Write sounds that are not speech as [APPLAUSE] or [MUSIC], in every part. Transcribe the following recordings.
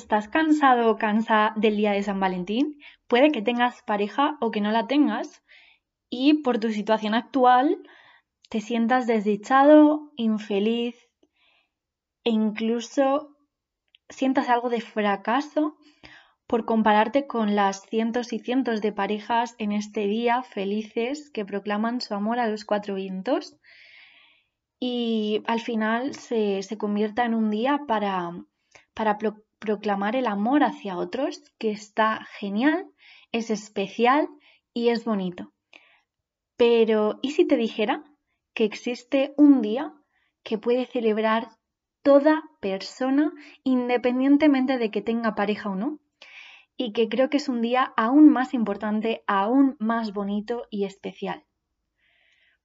¿Estás cansado o cansada del día de San Valentín? Puede que tengas pareja o que no la tengas y por tu situación actual te sientas desdichado, infeliz e incluso sientas algo de fracaso por compararte con las cientos y cientos de parejas en este día felices que proclaman su amor a los cuatro vientos y al final se, convierta en un día para, para proclamar el amor hacia otros, que está genial, es especial y es bonito. Pero, ¿y si te dijera que existe un día que puede celebrar toda persona independientemente de que tenga pareja o no? Y que creo que es un día aún más importante, aún más bonito y especial.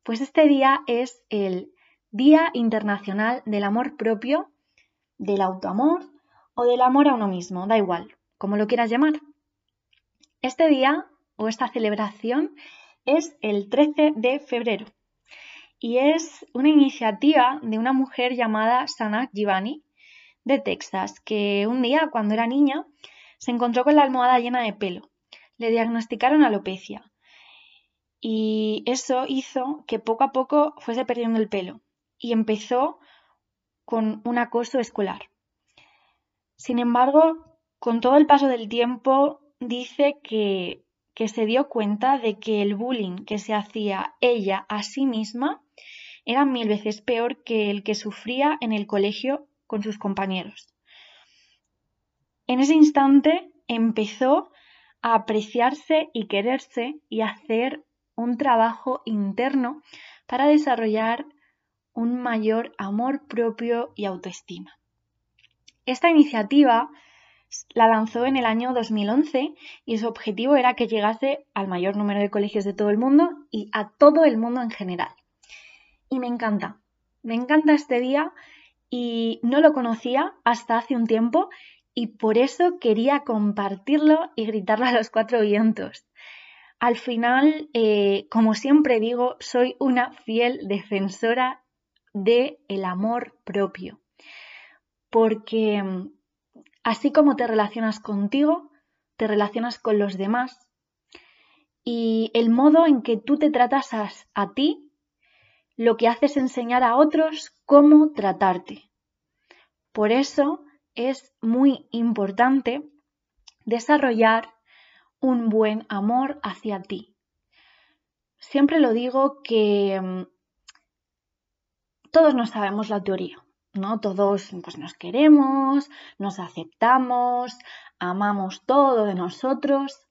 Pues este día es el Día Internacional del Amor Propio, del Autoamor o del amor a uno mismo, da igual, como lo quieras llamar. Este día o esta celebración es el 13 de febrero y es una iniciativa de una mujer llamada Sana Givani de Texas, que un día, cuando era niña, se encontró con la almohada llena de pelo. Le diagnosticaron alopecia y eso hizo que poco a poco fuese perdiendo el pelo y empezó con un acoso escolar. Sin embargo, con todo el paso del tiempo, dice que, se dio cuenta de que el bullying que se hacía ella a sí misma era mil veces peor que el que sufría en el colegio con sus compañeros. En ese instante empezó a apreciarse y quererse y hacer un trabajo interno para desarrollar un mayor amor propio y autoestima. Esta iniciativa la lanzó en el año 2011 y su objetivo era que llegase al mayor número de colegios de todo el mundo y a todo el mundo en general. Y me encanta, me encanta este día y no lo conocía hasta hace un tiempo y por eso quería compartirlo y gritarlo a los cuatro vientos. Al final, eh, como siempre digo, soy una fiel defensora del el amor propio porque mm, así como te relacionas contigo, te relacionas con los demás y el modo en que tú te tratas a, ti, lo que hace es enseñar a otros cómo tratarte. Por eso es muy importante desarrollar un buen amor hacia ti. Siempre lo digo que mm, todos no sabemos la teoría, ¿no? Todos pues, nos queremos, nos aceptamos, amamos todo de nosotros,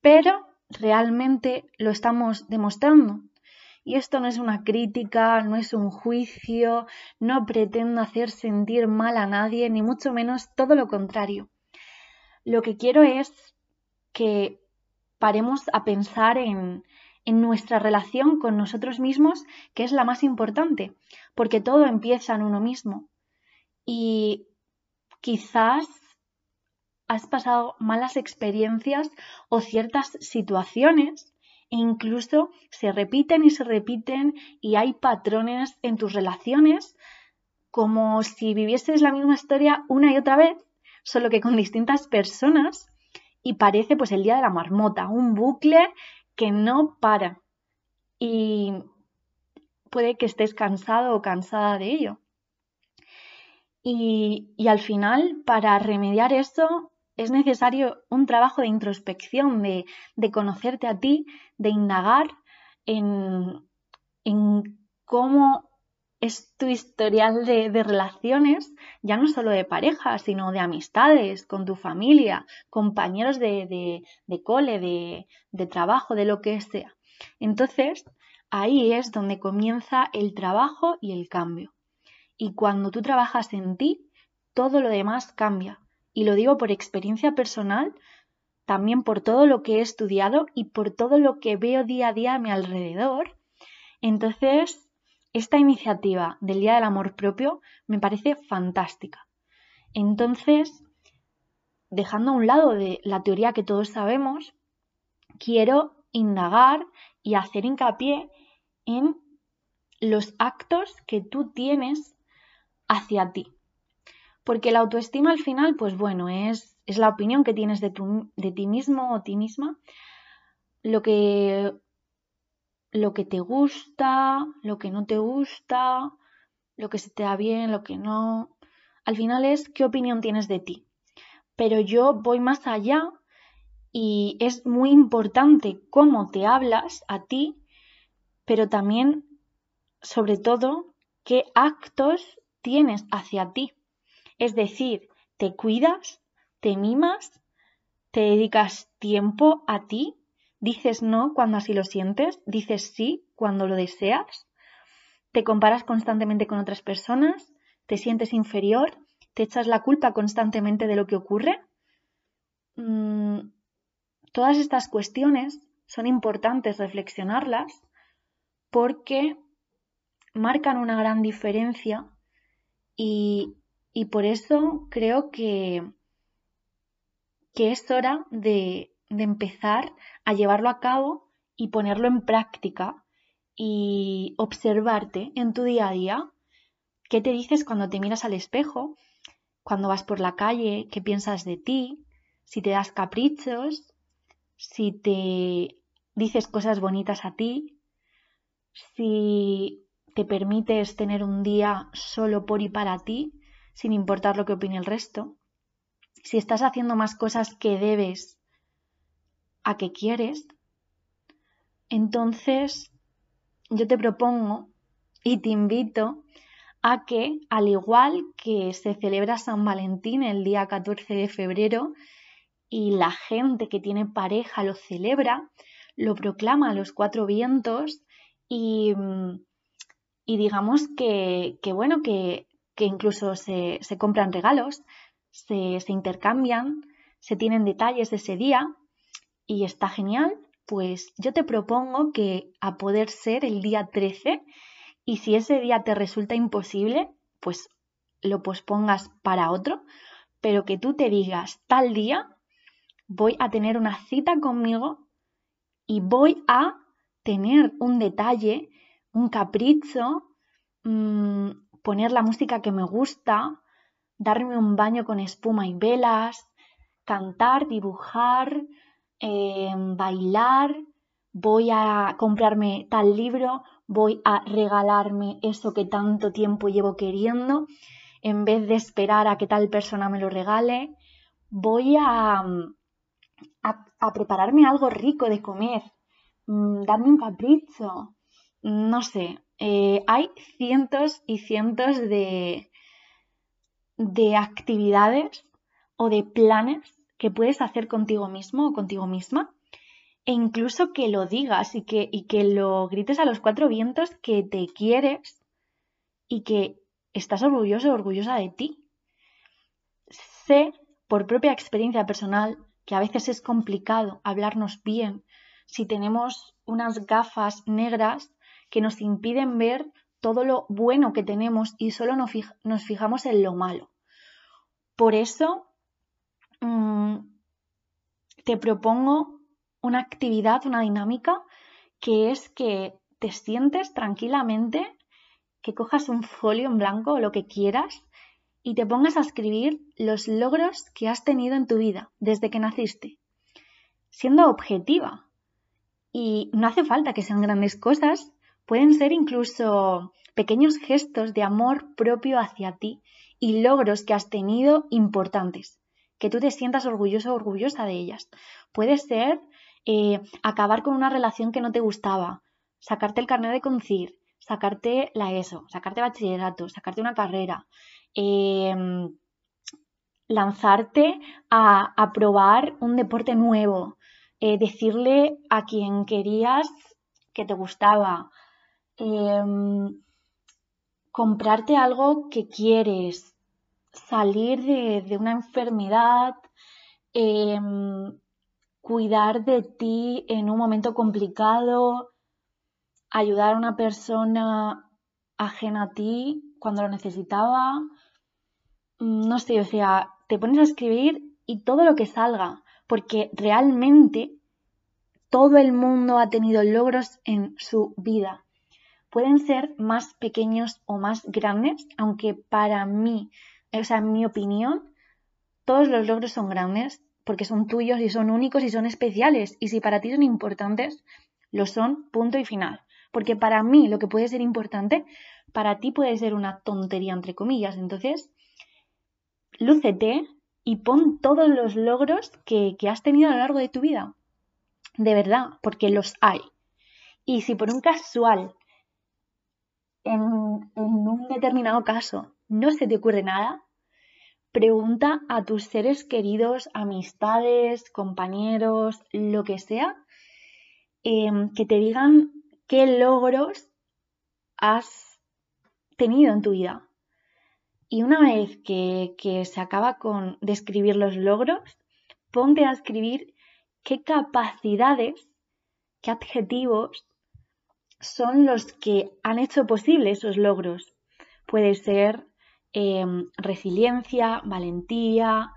pero realmente lo estamos demostrando. Y esto no es una crítica, no es un juicio, no pretendo hacer sentir mal a nadie, ni mucho menos todo lo contrario. Lo que quiero es que paremos a pensar en, en nuestra relación con nosotros mismos, que es la más importante, porque todo empieza en uno mismo. Y quizás has pasado malas experiencias o ciertas situaciones e incluso se repiten y se repiten y hay patrones en tus relaciones como si vivieses la misma historia una y otra vez, solo que con distintas personas y parece pues el día de la marmota, un bucle que no para y puede que estés cansado o cansada de ello. Y, al final, para remediar eso, es necesario un trabajo de introspección, de, conocerte a ti, de indagar en, cómo es tu historial de, relaciones, ya no solo de pareja, sino de amistades, con tu familia, compañeros de, de cole, de, de trabajo, de lo que sea. Entonces, ahí es donde comienza el trabajo y el cambio. Y cuando tú trabajas en ti, todo lo demás cambia. Y lo digo por experiencia personal, también por todo lo que he estudiado y por todo lo que veo día a día a mi alrededor. Entonces, esta iniciativa del Día del Amor Propio me parece fantástica. Entonces, dejando a un lado de la teoría que todos sabemos, quiero indagar y hacer hincapié en los actos que tú tienes hacia ti. Porque la autoestima al final, pues bueno, es, es la opinión que tienes de, de ti mismo o ti misma, lo que, lo que te gusta, lo que no te gusta, lo que se te da bien, lo que no. Al final es qué opinión tienes de ti. Pero yo voy más allá y es muy importante cómo te hablas a ti, pero también, sobre todo, qué actos tienes hacia ti. Es decir, te cuidas, te mimas, te dedicas tiempo a ti, dices no cuando así lo sientes, dices sí cuando lo deseas, te comparas constantemente con otras personas, te sientes inferior, te echas la culpa constantemente de lo que ocurre. Mm, todas estas cuestiones son importantes reflexionarlas porque marcan una gran diferencia y, por eso creo que, que es hora de, de empezar a llevarlo a cabo y ponerlo en práctica y observarte en tu día a día. Qué te dices cuando te miras al espejo, cuando vas por la calle, qué piensas de ti, si te das caprichos, si te dices cosas bonitas a ti, si te permites tener un día solo por y para ti, sin importar lo que opine el resto, si estás haciendo más cosas que debes a que quieres, entonces yo te propongo y te invito a que, al igual que se celebra San Valentín el día 14 de febrero y la gente que tiene pareja lo celebra, lo proclama a los cuatro vientos y, y digamos que, bueno, que, incluso se, compran regalos, se, se intercambian, se tienen detalles de ese día y está genial, pues yo te propongo que a poder ser el día 13 y si ese día te resulta imposible, pues lo pospongas para otro, pero que tú te digas tal día voy a tener una cita conmigo y voy a tener un detalle, un capricho, mm, poner la música que me gusta, darme un baño con espuma y velas, cantar, dibujar, em, bailar, voy a comprarme tal libro, voy a regalarme eso que tanto tiempo llevo queriendo, en vez de esperar a que tal persona me lo regale, voy a, a, prepararme algo rico de comer, mm, darme un capricho, no sé, eh, hay cientos y cientos de, de actividades o de planes que puedes hacer contigo mismo o contigo misma e incluso que lo digas y que, y que lo grites a los cuatro vientos que te quieres y que estás orgulloso o orgullosa de ti. Sé por propia experiencia personal que a veces es complicado hablarnos bien si tenemos unas gafas negras que nos impiden ver todo lo bueno que tenemos y solo nos fijamos en lo malo. Por eso mm, te propongo una actividad, una dinámica, que es que te sientes tranquilamente, que cojas un folio en blanco o lo que quieras y te pongas a escribir los logros que has tenido en tu vida desde que naciste, siendo objetiva. Y no hace falta que sean grandes cosas, pueden ser incluso pequeños gestos de amor propio hacia ti y logros que has tenido importantes, que tú te sientas orgulloso o orgullosa de ellas. Puede ser eh, acabar con una relación que no te gustaba, sacarte el carnet de conducir, sacarte la ESO, sacarte bachillerato, sacarte una carrera, Em, lanzarte a, probar un deporte nuevo, eh, decirle a quien querías que te gustaba, em, comprarte algo que quieres, salir de, una enfermedad, em, cuidar de ti en un momento complicado, ayudar a una persona ajena a ti cuando lo necesitaba, Mm, no sé, o sea, te pones a escribir y todo lo que salga, porque realmente todo el mundo ha tenido logros en su vida. Pueden ser más pequeños o más grandes, aunque para mí o sea, en mi opinión, todos los logros son grandes porque son tuyos y son únicos y son especiales. Y si para ti son importantes, lo son, punto y final. Porque para mí lo que puede ser importante, para ti puede ser una tontería, entre comillas. Entonces, lúcete y pon todos los logros que, has tenido a lo largo de tu vida. De verdad, porque los hay. Y si por un casual, en, en un determinado caso, no se te ocurre nada, pregunta a tus seres queridos, amistades, compañeros, lo que sea, em, que te digan qué logros has tenido en tu vida. Y una vez que, se acaba con describir los logros, ponte a escribir qué capacidades, qué adjetivos son los que han hecho posible esos logros. Puede ser em, resiliencia, valentía,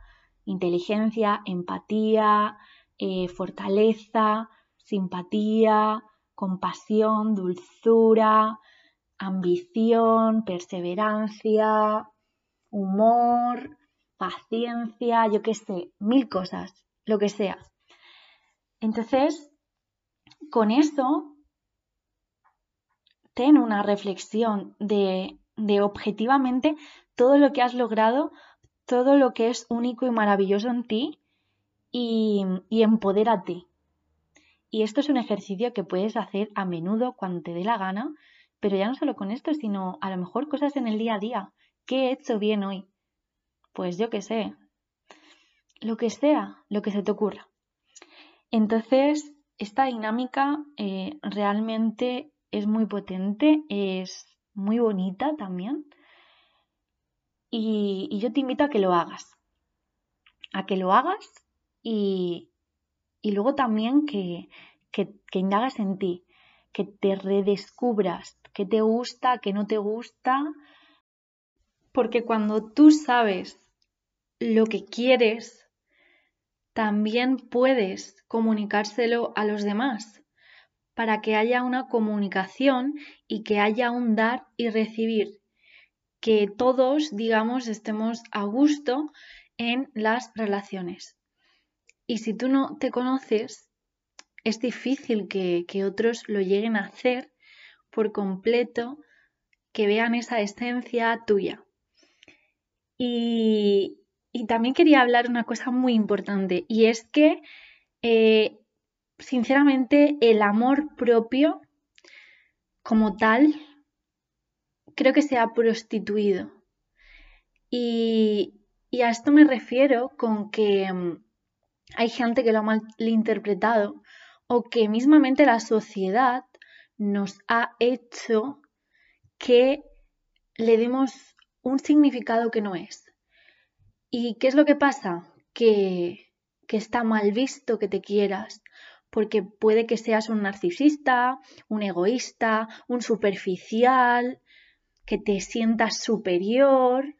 inteligencia, empatía, eh, fortaleza, simpatía, compasión, dulzura, ambición, perseverancia, humor, paciencia, yo qué sé, mil cosas, lo que sea. Entonces, con eso, ten una reflexión de, de objetivamente todo lo que has logrado, todo lo que es único y maravilloso en ti y, empodérate. Y esto es un ejercicio que puedes hacer a menudo cuando te dé la gana, pero ya no solo con esto, sino a lo mejor cosas en el día a día. ¿Qué he hecho bien hoy? Pues yo qué sé. Lo que sea, lo que se te ocurra. Entonces, esta dinámica eh, realmente es muy potente, es muy bonita también. Y, yo te invito a que lo hagas. A que lo hagas y, y luego también que, que, que indagas en ti, que te redescubras, qué te gusta, qué no te gusta, porque cuando tú sabes lo que quieres, también puedes comunicárselo a los demás para que haya una comunicación y que haya un dar y recibir, que todos, digamos, estemos a gusto en las relaciones. Y si tú no te conoces, es difícil que, que otros lo lleguen a hacer por completo, que vean esa esencia tuya. Y, también quería hablar una cosa muy importante y es que, eh, sinceramente, el amor propio como tal creo que se ha prostituido. Y, a esto me refiero con que mm, hay gente que lo ha malinterpretado o que mismamente la sociedad nos ha hecho que le demos un significado que no es. ¿Y qué es lo que pasa? Que, que está mal visto que te quieras, porque puede que seas un narcisista, un egoísta, un superficial, que te sientas superior.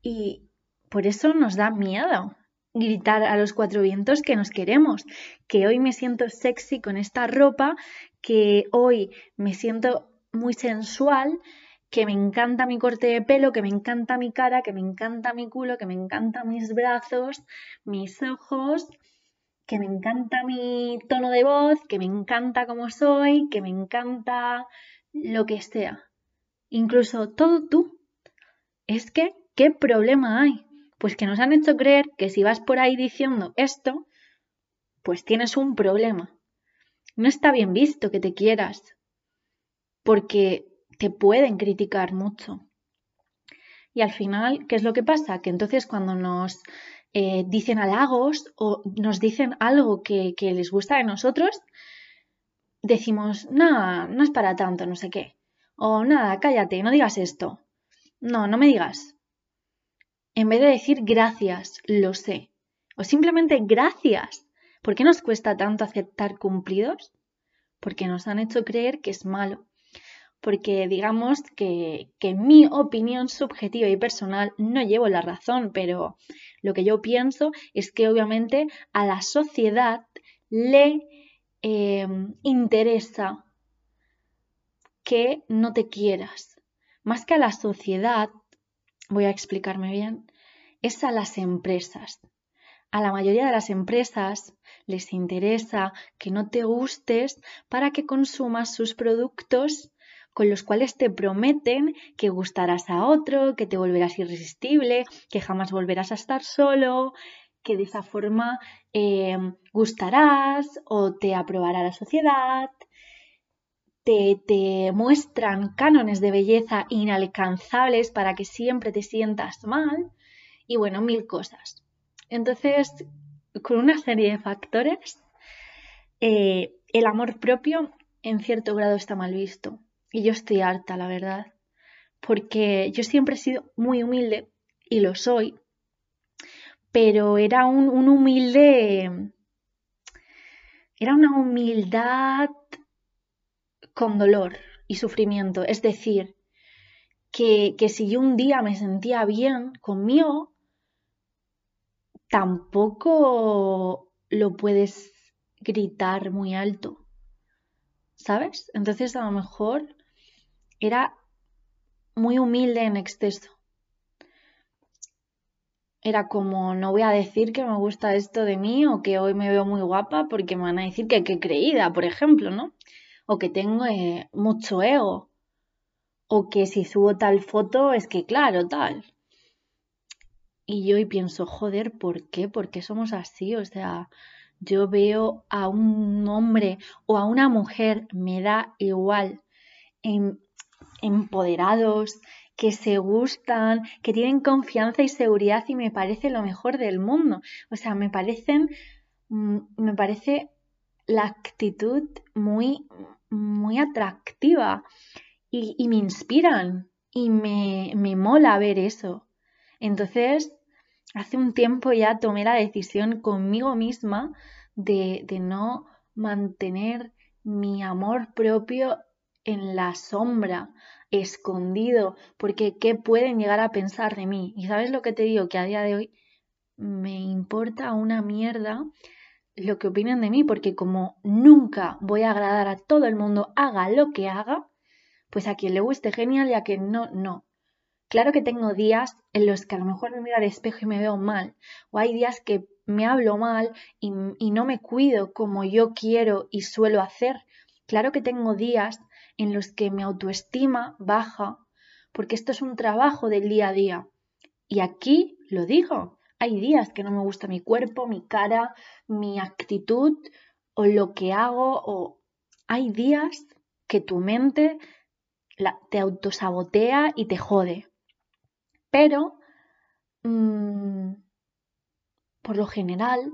Y por eso nos da miedo gritar a los cuatro vientos que nos queremos, que hoy me siento sexy con esta ropa, que hoy me siento muy sensual, que me encanta mi corte de pelo, que me encanta mi cara, que me encanta mi culo, que me encantan mis brazos, mis ojos, que me encanta mi tono de voz, que me encanta cómo soy, que me encanta lo que sea. Incluso todo tú. Es que, ¿qué problema hay? Pues que nos han hecho creer que si vas por ahí diciendo esto, pues tienes un problema. No está bien visto que te quieras, porque te pueden criticar mucho. Y al final, ¿qué es lo que pasa? Que entonces cuando nos eh, dicen halagos o nos dicen algo que, les gusta de nosotros, decimos, nada, no es para tanto, no sé qué. O nada, cállate, no digas esto. No, no me digas. En vez de decir gracias, lo sé. O simplemente gracias. ¿Por qué nos cuesta tanto aceptar cumplidos? Porque nos han hecho creer que es malo porque digamos que, que mi opinión subjetiva y personal no llevo la razón, pero lo que yo pienso es que obviamente a la sociedad le eh, interesa que no te quieras. Más que a la sociedad, voy a explicarme bien, es a las empresas. A la mayoría de las empresas les interesa que no te gustes para que consumas sus productos con los cuales te prometen que gustarás a otro, que te volverás irresistible, que jamás volverás a estar solo, que de esa forma eh, gustarás o te aprobará la sociedad. Te, te muestran cánones de belleza inalcanzables para que siempre te sientas mal y bueno, mil cosas. Entonces, con una serie de factores, eh, el amor propio en cierto grado está mal visto. Y yo estoy harta, la verdad. Porque yo siempre he sido muy humilde y lo soy. Pero era un, humilde. Era una humildad con dolor y sufrimiento. Es decir, que, que si yo un día me sentía bien conmigo, tampoco lo puedes gritar muy alto. ¿Sabes? Entonces a lo mejor era muy humilde en exceso. Era como, no voy a decir que me gusta esto de mí o que hoy me veo muy guapa porque me van a decir que qué creída, por ejemplo, ¿no? O que tengo eh, mucho ego. O que si subo tal foto es que claro, tal. Y yo y pienso, joder, ¿por qué? ¿Por qué somos así? O sea, yo veo a un hombre o a una mujer, me da igual, empoderados, que se gustan, que tienen confianza y seguridad y me parece lo mejor del mundo. O sea, me parecen, mm, me parece la actitud muy, muy atractiva y, me inspiran y me, me mola ver eso. Entonces, hace un tiempo ya tomé la decisión conmigo misma de, de no mantener mi amor propio en la sombra, escondido, porque ¿qué pueden llegar a pensar de mí? Y sabes lo que te digo, que a día de hoy me importa una mierda lo que opinen de mí, porque como nunca voy a agradar a todo el mundo, haga lo que haga, pues a quien le guste genial y a quien no, no. Claro que tengo días en los que a lo mejor me miro al espejo y me veo mal, o hay días que me hablo mal y, y no me cuido como yo quiero y suelo hacer. Claro que tengo días en los que mi autoestima baja, porque esto es un trabajo del día a día. Y aquí lo digo, hay días que no me gusta mi cuerpo, mi cara, mi actitud o lo que hago, o hay días que tu mente te autosabotea y te jode. Pero, mm, por lo general,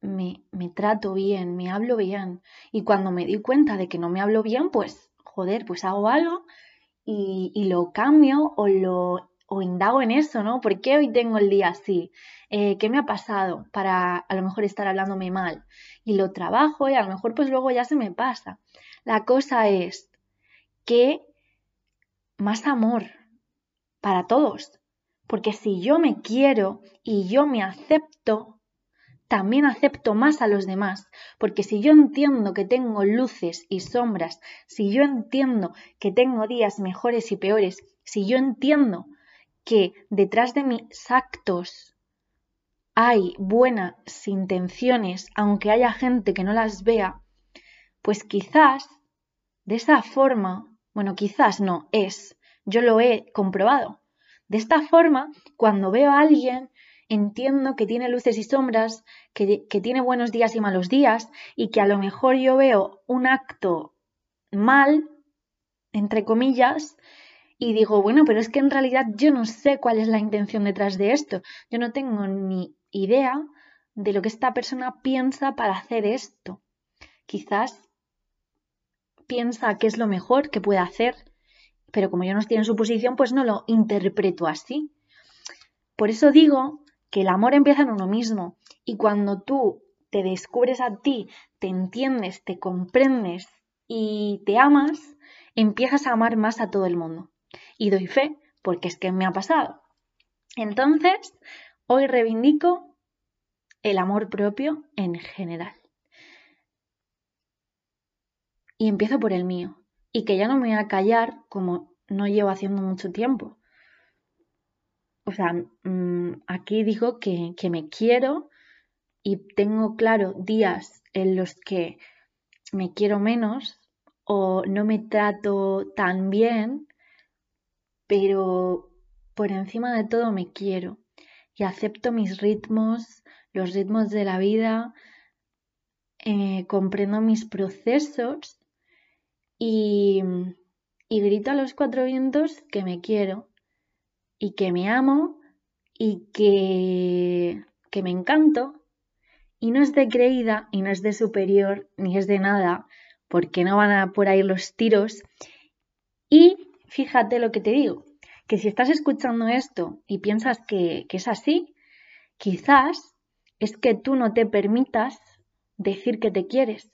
me, me, trato bien, me hablo bien. Y cuando me di cuenta de que no me hablo bien, pues joder, pues hago algo y, lo cambio o lo o indago en eso, ¿no? ¿Por qué hoy tengo el día así? Eh, ¿Qué me ha pasado para a lo mejor estar hablándome mal? Y lo trabajo y a lo mejor pues luego ya se me pasa. La cosa es que más amor para todos. Porque si yo me quiero y yo me acepto, también acepto más a los demás, porque si yo entiendo que tengo luces y sombras, si yo entiendo que tengo días mejores y peores, si yo entiendo que detrás de mis actos hay buenas intenciones, aunque haya gente que no las vea, pues quizás de esa forma, bueno, quizás no, es, yo lo he comprobado. De esta forma, cuando veo a alguien entiendo que tiene luces y sombras, que, tiene buenos días y malos días, y que a lo mejor yo veo un acto mal, entre comillas, y digo, bueno, pero es que en realidad yo no sé cuál es la intención detrás de esto. Yo no tengo ni idea de lo que esta persona piensa para hacer esto. Quizás piensa que es lo mejor que puede hacer, pero como yo no estoy en su posición, pues no lo interpreto así. Por eso digo que el amor empieza en uno mismo y cuando tú te descubres a ti, te entiendes, te comprendes y te amas, empiezas a amar más a todo el mundo. Y doy fe porque es que me ha pasado. Entonces, hoy reivindico el amor propio en general. Y empiezo por el mío. Y que ya no me voy a callar como no llevo haciendo mucho tiempo o sea, mm, aquí digo que, que me quiero y tengo claro días en los que me quiero menos o no me trato tan bien, pero por encima de todo me quiero y acepto mis ritmos, los ritmos de la vida, eh, comprendo mis procesos y, y grito a los cuatro vientos que me quiero y que me amo y que, que me encanto. Y no es de creída y no es de superior ni es de nada, porque no van a por ahí los tiros. Y fíjate lo que te digo, que si estás escuchando esto y piensas que, es así, quizás es que tú no te permitas decir que te quieres,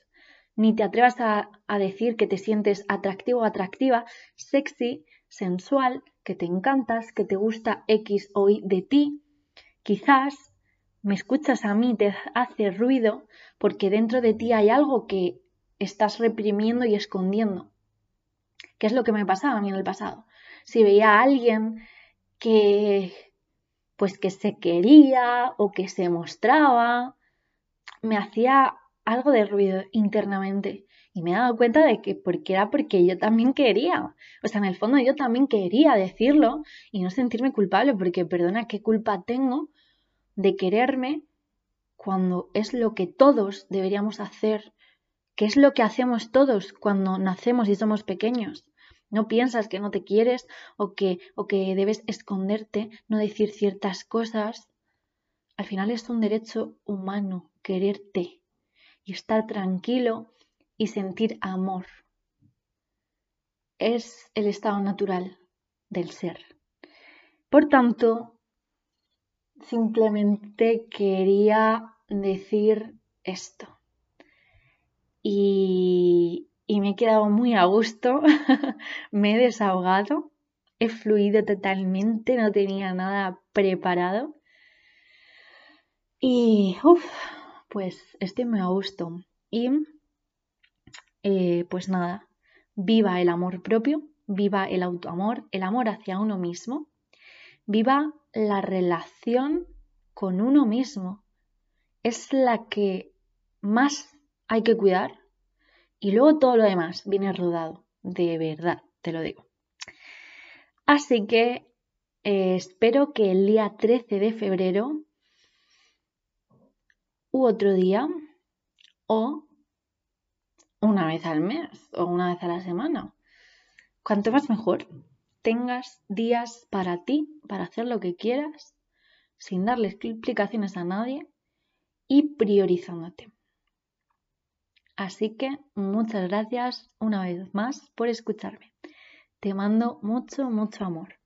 ni te atrevas a, decir que te sientes atractivo o atractiva, sexy, sensual, que te encantas, que te gusta X o Y de ti. Quizás me escuchas a mí, te hace ruido porque dentro de ti hay algo que estás reprimiendo y escondiendo. ¿Qué es lo que me pasaba a mí en el pasado? Si veía a alguien que pues que se quería o que se mostraba, me hacía algo de ruido internamente y me he dado cuenta de que porque era porque yo también quería. O sea, en el fondo yo también quería decirlo y no sentirme culpable porque perdona, ¿qué culpa tengo de quererme cuando es lo que todos deberíamos hacer ¿Qué es lo que hacemos todos cuando nacemos y somos pequeños? No piensas que no te quieres o que, o que debes esconderte, no decir ciertas cosas. Al final es un derecho humano quererte y estar tranquilo y sentir amor. Es el estado natural del ser. Por tanto, simplemente quería decir esto y, me he quedado muy a gusto, [LAUGHS] me he desahogado, he fluido totalmente, no tenía nada preparado y uff, pues estoy muy a gusto. Y eh, pues nada, viva el amor propio, viva el autoamor, el amor hacia uno mismo, viva la relación con uno mismo. Es la que más hay que cuidar y luego todo lo demás viene rodado, de verdad, te lo digo. Así que eh, espero que el día 13 de febrero u otro día o una vez al mes o una vez a la semana, cuanto más mejor, tengas días para ti, para hacer lo que quieras, sin darle explicaciones a nadie y priorizándote. Así que muchas gracias una vez más por escucharme. Te mando mucho, mucho amor.